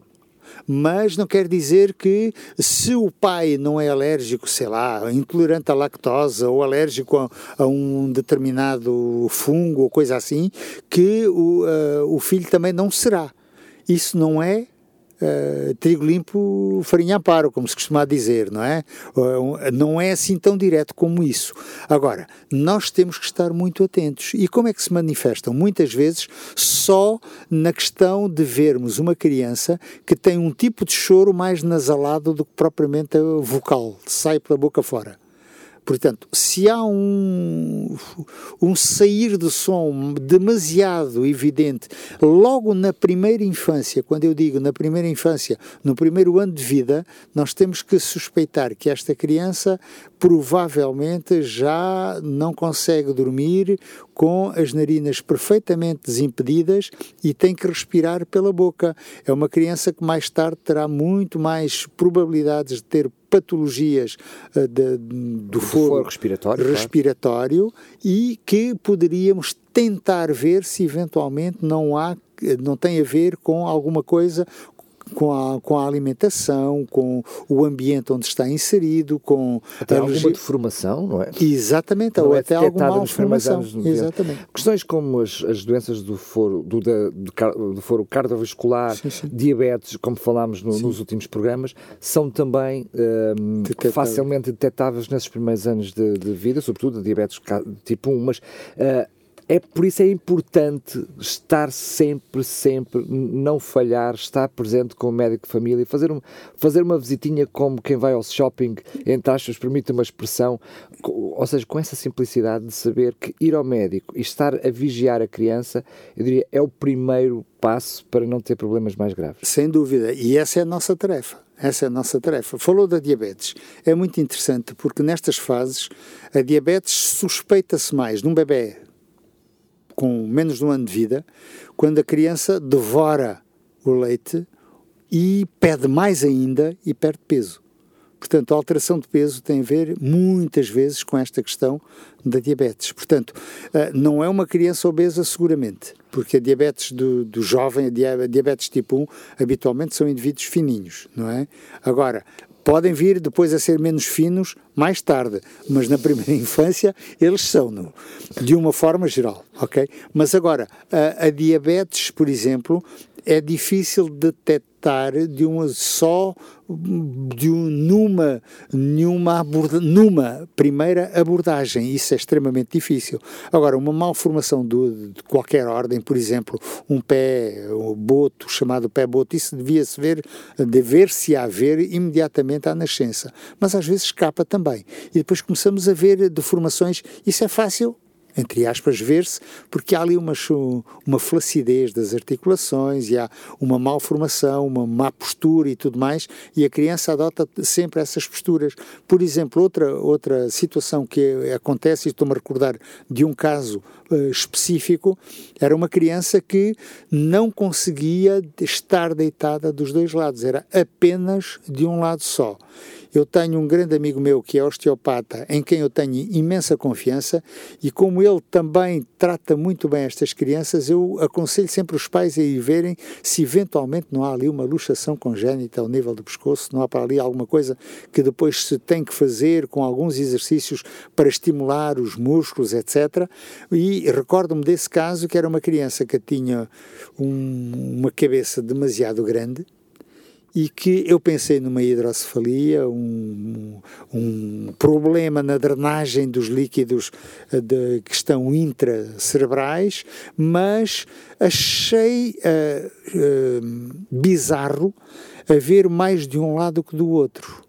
mas não quer dizer que se o pai não é alérgico, sei lá, intolerante à lactose ou alérgico a, a um determinado fungo ou coisa assim, que o, uh, o filho também não será. Isso não é uh, trigo limpo, farinha amparo, como se costuma dizer, não é? Uh, não é assim tão direto como isso. Agora, nós temos que estar muito atentos. E como é que se manifestam? Muitas vezes só na questão de vermos uma criança que tem um tipo de choro mais nasalado do que propriamente vocal, sai pela boca fora. Portanto, se há um, um sair de som demasiado evidente logo na primeira infância, quando eu digo na primeira infância, no primeiro ano de vida, nós temos que suspeitar que esta criança provavelmente já não consegue dormir com as narinas perfeitamente desimpedidas e tem que respirar pela boca. É uma criança que mais tarde terá muito mais probabilidades de ter patologias uh, de, do, do foro, foro respiratório, respiratório claro. e que poderíamos tentar ver se eventualmente não há não tem a ver com alguma coisa com a, com a alimentação, com o ambiente onde está inserido, com até alguma deformação, não é? Exatamente, não ou é até alguma malformação. Exatamente. Questões como as, as doenças do foro, do, do, do foro cardiovascular, sim, sim. diabetes, como falámos no, nos últimos programas, são também um, facilmente detectáveis nesses primeiros anos de, de, vida, sobretudo a diabetes tipo 1, mas uh, é por isso é importante estar sempre, sempre, não falhar, estar presente com o médico de família, fazer, um, fazer uma visitinha como quem vai ao shopping, entre aspas, permite uma expressão, ou seja, com essa simplicidade de saber que ir ao médico e estar a vigiar a criança, eu diria, é o primeiro passo para não ter problemas mais graves. Sem dúvida, e essa é a nossa tarefa. Essa é a nossa tarefa. Falou da diabetes. É muito interessante porque nestas fases a diabetes suspeita-se mais num bebê com menos de um ano de vida, quando a criança devora o leite e pede mais ainda e perde peso. Portanto, a alteração de peso tem a ver muitas vezes com esta questão da diabetes. Portanto, eh, não é uma criança obesa seguramente, porque a diabetes do, do jovem, a diabetes tipo 1, habitualmente são indivíduos fininhos, não é? Agora, podem vir depois a ser menos finos mais tarde, mas na primeira infância eles são, de uma forma geral, ok? Mas agora, a, a diabetes, por exemplo, é difícil detectar de uma só de um, numa numa aborda, numa primeira abordagem. Isso é extremamente difícil. Agora uma malformação de, de qualquer ordem por exemplo um pé um boto chamado pé boto isso devia se ver dever se haver imediatamente à nascença. Mas às vezes escapa também. E depois começamos a ver deformações. Isso é fácil entre aspas, ver-se, porque há ali uma, uma flacidez das articulações e há uma malformação, uma má postura e tudo mais, e a criança adota sempre essas posturas. Por exemplo, outra, outra situação que acontece, e estou-me a recordar de um caso específico, era uma criança que não conseguia estar deitada dos dois lados, era apenas de um lado só. Eu tenho um grande amigo meu que é osteopata, em quem eu tenho imensa confiança, e como ele também trata muito bem estas crianças, eu aconselho sempre os pais a ir verem se eventualmente não há ali uma luxação congénita ao nível do pescoço, não há para ali alguma coisa que depois se tem que fazer com alguns exercícios para estimular os músculos, etc. E recordo-me desse caso que era uma criança que tinha um, uma cabeça demasiado grande e que eu pensei numa hidrocefalia, um, um problema na drenagem dos líquidos eh, de, que estão intracerebrais, mas achei uh, uh, bizarro haver mais de um lado que do outro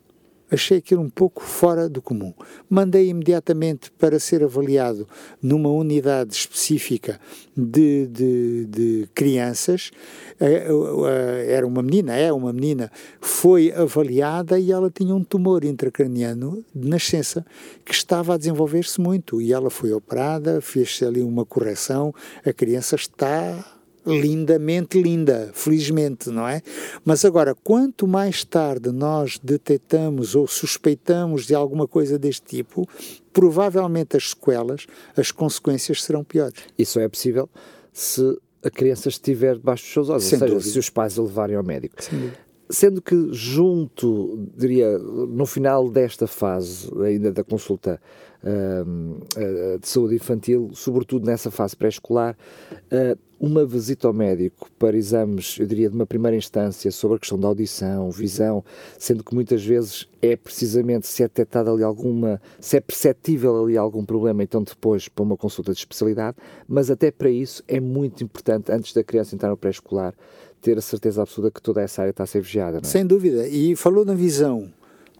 achei aquilo um pouco fora do comum. Mandei imediatamente para ser avaliado numa unidade específica de, de, de crianças. Eh, eh, era uma menina, é uma menina, foi avaliada e ela tinha um tumor intracraniano de nascença que estava a desenvolver-se muito. E ela foi operada, fez-se ali uma correção, a criança está lindamente linda, felizmente, não é? Mas agora, quanto mais tarde nós detectamos ou suspeitamos de alguma coisa deste tipo, provavelmente as sequelas, as consequências serão piores. Isso é possível se a criança estiver debaixo dos seus olhos, Sem ou seja, dúvida. se os pais a levarem ao médico. Sendo que junto, diria, no final desta fase ainda da consulta uh, de saúde infantil, sobretudo nessa fase pré-escolar, uh, uma visita ao médico para exames, eu diria, de uma primeira instância sobre a questão da audição, visão, sendo que muitas vezes é precisamente se é detectado ali alguma, se é perceptível ali algum problema, então depois para uma consulta de especialidade, mas até para isso é muito importante, antes da criança entrar no pré-escolar, ter a certeza absoluta que toda essa área está a ser vigiada. É? Sem dúvida. E falou na visão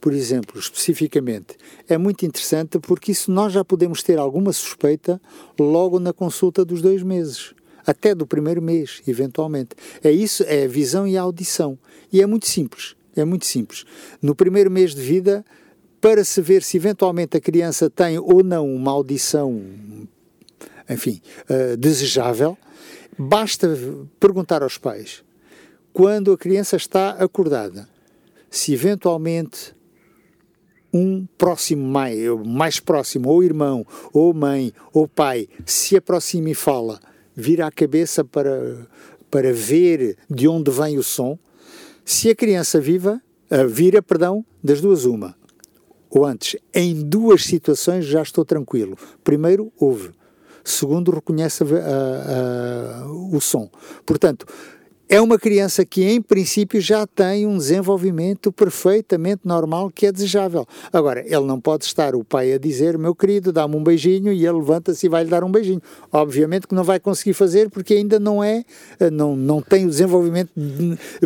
por exemplo, especificamente, é muito interessante porque isso nós já podemos ter alguma suspeita logo na consulta dos dois meses, até do primeiro mês, eventualmente. É isso, é a visão e a audição. E é muito simples, é muito simples. No primeiro mês de vida, para se ver se eventualmente a criança tem ou não uma audição, enfim, uh, desejável, basta perguntar aos pais, quando a criança está acordada, se eventualmente um próximo mais, mais próximo, ou irmão, ou mãe, ou pai, se aproxima e fala, vira a cabeça para, para ver de onde vem o som. Se a criança viva, vira, perdão, das duas uma. Ou antes, em duas situações já estou tranquilo. Primeiro, ouve. Segundo, reconhece a, a, o som. Portanto, é uma criança que, em princípio, já tem um desenvolvimento perfeitamente normal que é desejável. Agora, ele não pode estar o pai a dizer, meu querido, dá-me um beijinho, e ele levanta-se e vai lhe dar um beijinho. Obviamente que não vai conseguir fazer porque ainda não é, eh, não, não tem o desenvolvimento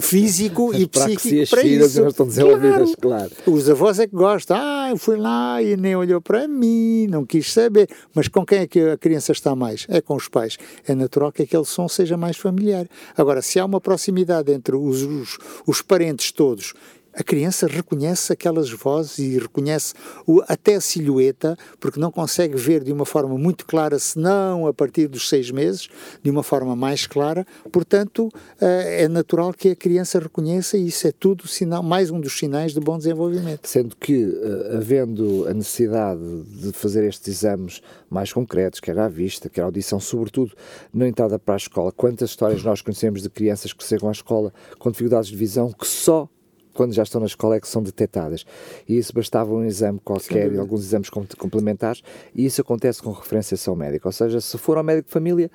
físico e psíquico para isso. Não estão desenvolvidas, claro. claro. Os avós é que gostam. Ah, eu fui lá e nem olhou para mim, não quis saber. Mas com quem é que a criança está mais? É com os pais. É natural que aquele som seja mais familiar. Agora, se há uma uma proximidade entre os, os, os parentes todos a criança reconhece aquelas vozes e reconhece o, até a silhueta, porque não consegue ver de uma forma muito clara, senão a partir dos seis meses, de uma forma mais clara. Portanto, eh, é natural que a criança reconheça e isso é tudo sinal, mais um dos sinais de bom desenvolvimento. Sendo que, eh, havendo a necessidade de fazer estes exames mais concretos, quer à vista, quer à audição, sobretudo na entrada para a escola, quantas histórias nós conhecemos de crianças que chegam à escola com dificuldades de visão que só quando já estão na escola é que são detectadas. E isso bastava um exame qualquer e alguns exames complementares, e isso acontece com referenciação médica. Ou seja, se for ao médico de família,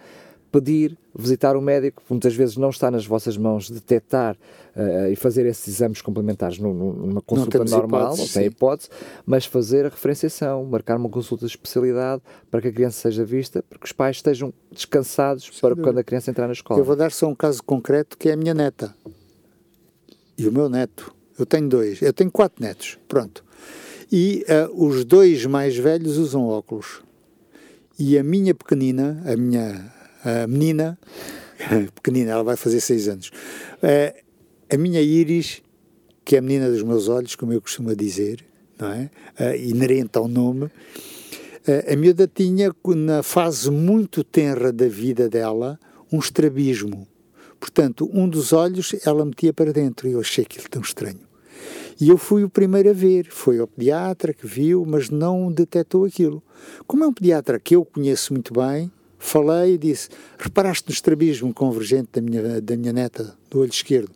pedir, visitar o médico, muitas vezes não está nas vossas mãos detectar uh, e fazer esses exames complementares numa consulta normal, hipótese, não tem hipótese, mas fazer a referenciação, marcar uma consulta de especialidade para que a criança seja vista, para que os pais estejam descansados Sim, para quando a criança entrar na escola. Eu vou dar só um caso concreto que é a minha neta e o meu neto. Eu tenho dois, eu tenho quatro netos, pronto. E uh, os dois mais velhos usam óculos. E a minha pequenina, a minha a menina, pequenina, ela vai fazer seis anos, uh, a minha Iris, que é a menina dos meus olhos, como eu costumo dizer, não é? Uh, inerente ao nome, a miúda tinha, na fase muito tenra da vida dela, um estrabismo. Portanto, um dos olhos ela metia para dentro e eu achei aquilo tão estranho. E eu fui o primeiro a ver. Foi o pediatra que viu, mas não detectou aquilo. Como é um pediatra que eu conheço muito bem, falei e disse: Reparaste no estrabismo convergente da minha, da minha neta, do olho esquerdo?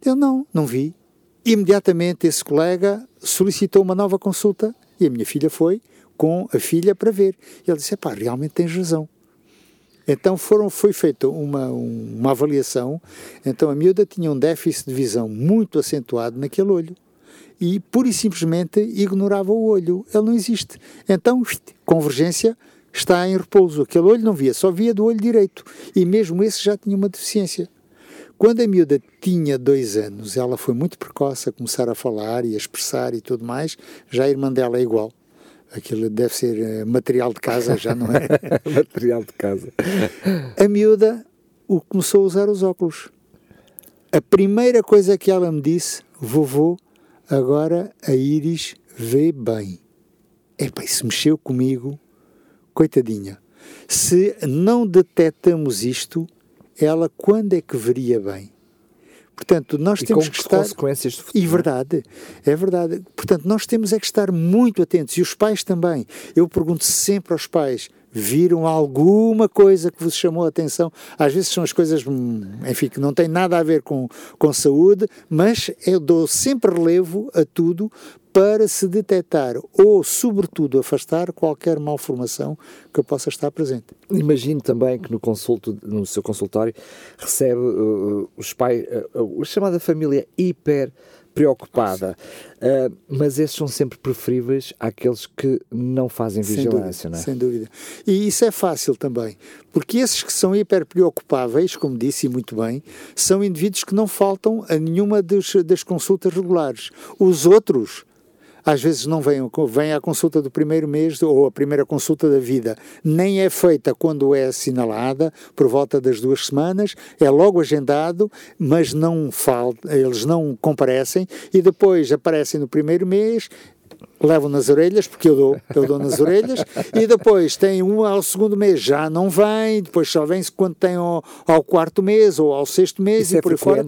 Ele: Não, não vi. Imediatamente esse colega solicitou uma nova consulta e a minha filha foi com a filha para ver. E ele disse: Pá, realmente tens razão. Então foram, foi feita uma, uma avaliação, então a miúda tinha um déficit de visão muito acentuado naquele olho e pura e simplesmente ignorava o olho, ele não existe. Então, convergência está em repouso, aquele olho não via, só via do olho direito e mesmo esse já tinha uma deficiência. Quando a miúda tinha dois anos, ela foi muito precoce a começar a falar e a expressar e tudo mais, já a irmã dela é igual. Aquilo deve ser uh, material de casa, já não é? material de casa. A miúda o, começou a usar os óculos. A primeira coisa que ela me disse, vovô, agora a Iris vê bem. Epá, isso mexeu comigo, coitadinha. Se não detectamos isto, ela quando é que veria bem? Portanto, nós e temos que estar. consequências de E verdade, é verdade. Portanto, nós temos é que estar muito atentos e os pais também. Eu pergunto sempre aos pais: viram alguma coisa que vos chamou a atenção? Às vezes são as coisas, enfim, que não têm nada a ver com, com saúde, mas eu dou sempre relevo a tudo para se detectar ou, sobretudo, afastar qualquer malformação que possa estar presente. Imagino também que no, consulto, no seu consultório recebe uh, os pais, uh, a chamada família hiper preocupada, uh, mas esses são sempre preferíveis àqueles que não fazem vigilância, sem dúvida, não é? Sem dúvida. E isso é fácil também, porque esses que são hiper preocupáveis, como disse muito bem, são indivíduos que não faltam a nenhuma das, das consultas regulares. Os outros às vezes não vem, vem consulta do primeiro mês ou a primeira consulta da vida, nem é feita quando é assinalada, por volta das duas semanas, é logo agendado, mas não falta, eles não comparecem e depois aparecem no primeiro mês levam nas orelhas, porque eu dou, eu dou nas orelhas, e depois tem um ao segundo mês, já não vem, depois só vem quando tem ao, ao quarto mês ou ao sexto mês Isso e é por aí fora.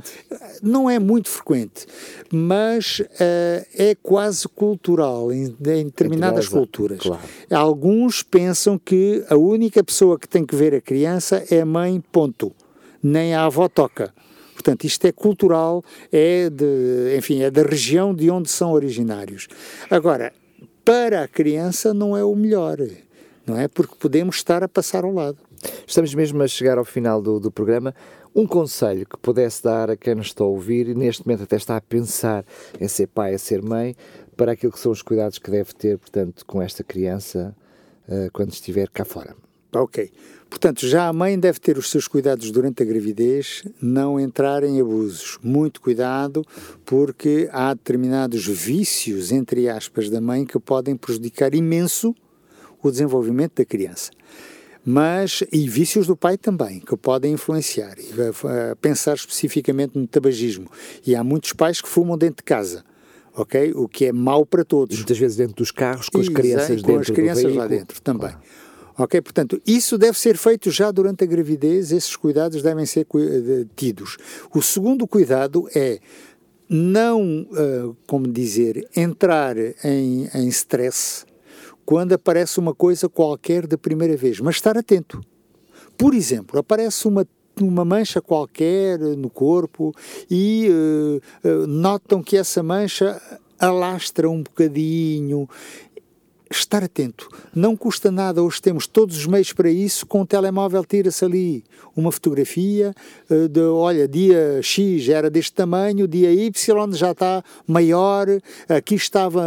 Não é muito frequente, mas uh, é quase cultural em, em determinadas culturas. Claro. Alguns pensam que a única pessoa que tem que ver a criança é a mãe, ponto. Nem a avó toca. Portanto, isto é cultural, é de, enfim, é da região de onde são originários. Agora, para a criança não é o melhor, não é? Porque podemos estar a passar ao lado. Estamos mesmo a chegar ao final do, do programa. Um conselho que pudesse dar a quem nos está a ouvir e neste momento até está a pensar em ser pai, a ser mãe, para aquilo que são os cuidados que deve ter, portanto, com esta criança uh, quando estiver cá fora. Ok. Portanto, já a mãe deve ter os seus cuidados durante a gravidez, não entrar em abusos. Muito cuidado, porque há determinados vícios, entre aspas, da mãe que podem prejudicar imenso o desenvolvimento da criança. Mas, e vícios do pai também, que podem influenciar. E, uh, pensar especificamente no tabagismo. E há muitos pais que fumam dentro de casa. Ok? O que é mau para todos. E muitas vezes dentro dos carros, com as Exato, crianças com dentro as crianças do lá dentro também. Claro. Ok? Portanto, isso deve ser feito já durante a gravidez, esses cuidados devem ser tidos. O segundo cuidado é não, uh, como dizer, entrar em, em stress quando aparece uma coisa qualquer da primeira vez, mas estar atento. Por exemplo, aparece uma uma mancha qualquer no corpo e uh, uh, notam que essa mancha alastra um bocadinho estar atento. Não custa nada, hoje temos todos os meios para isso. Com o telemóvel, tira-se ali uma fotografia uh, de, olha, dia X era deste tamanho, dia Y já está maior, aqui estava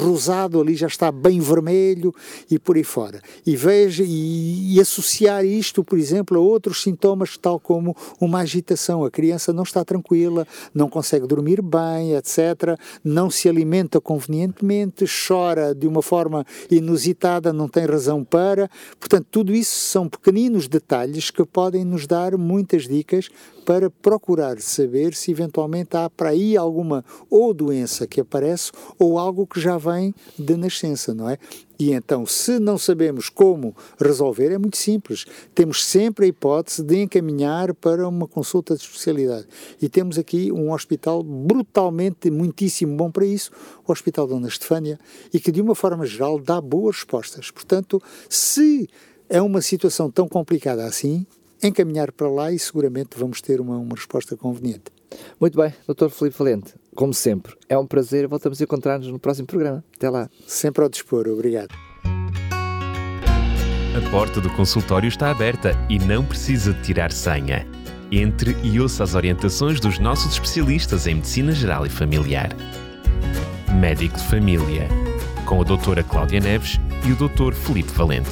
rosado, ali já está bem vermelho e por aí fora. E veja, e, e associar isto, por exemplo, a outros sintomas, tal como uma agitação. A criança não está tranquila, não consegue dormir bem, etc. Não se alimenta convenientemente, chora de uma forma inusitada, não tem razão para. Portanto, tudo isso são pequeninos detalhes que podem nos dar muitas dicas para procurar saber se eventualmente há para aí alguma ou doença que aparece ou algo que já vem de nascença, não é? E então, se não sabemos como resolver, é muito simples. Temos sempre a hipótese de encaminhar para uma consulta de especialidade. E temos aqui um hospital brutalmente, muitíssimo bom para isso, o Hospital Dona Estefânia, e que de uma forma geral dá boas respostas. Portanto, se é uma situação tão complicada assim, encaminhar para lá e seguramente vamos ter uma, uma resposta conveniente. Muito bem, Dr. Felipe Valente, como sempre, é um prazer. Voltamos a encontrar-nos no próximo programa. Até lá. Sempre ao dispor. Obrigado. A porta do consultório está aberta e não precisa de tirar senha. Entre e ouça as orientações dos nossos especialistas em Medicina Geral e Familiar. Médico de Família, com a doutora Cláudia Neves e o Dr. Felipe Valente.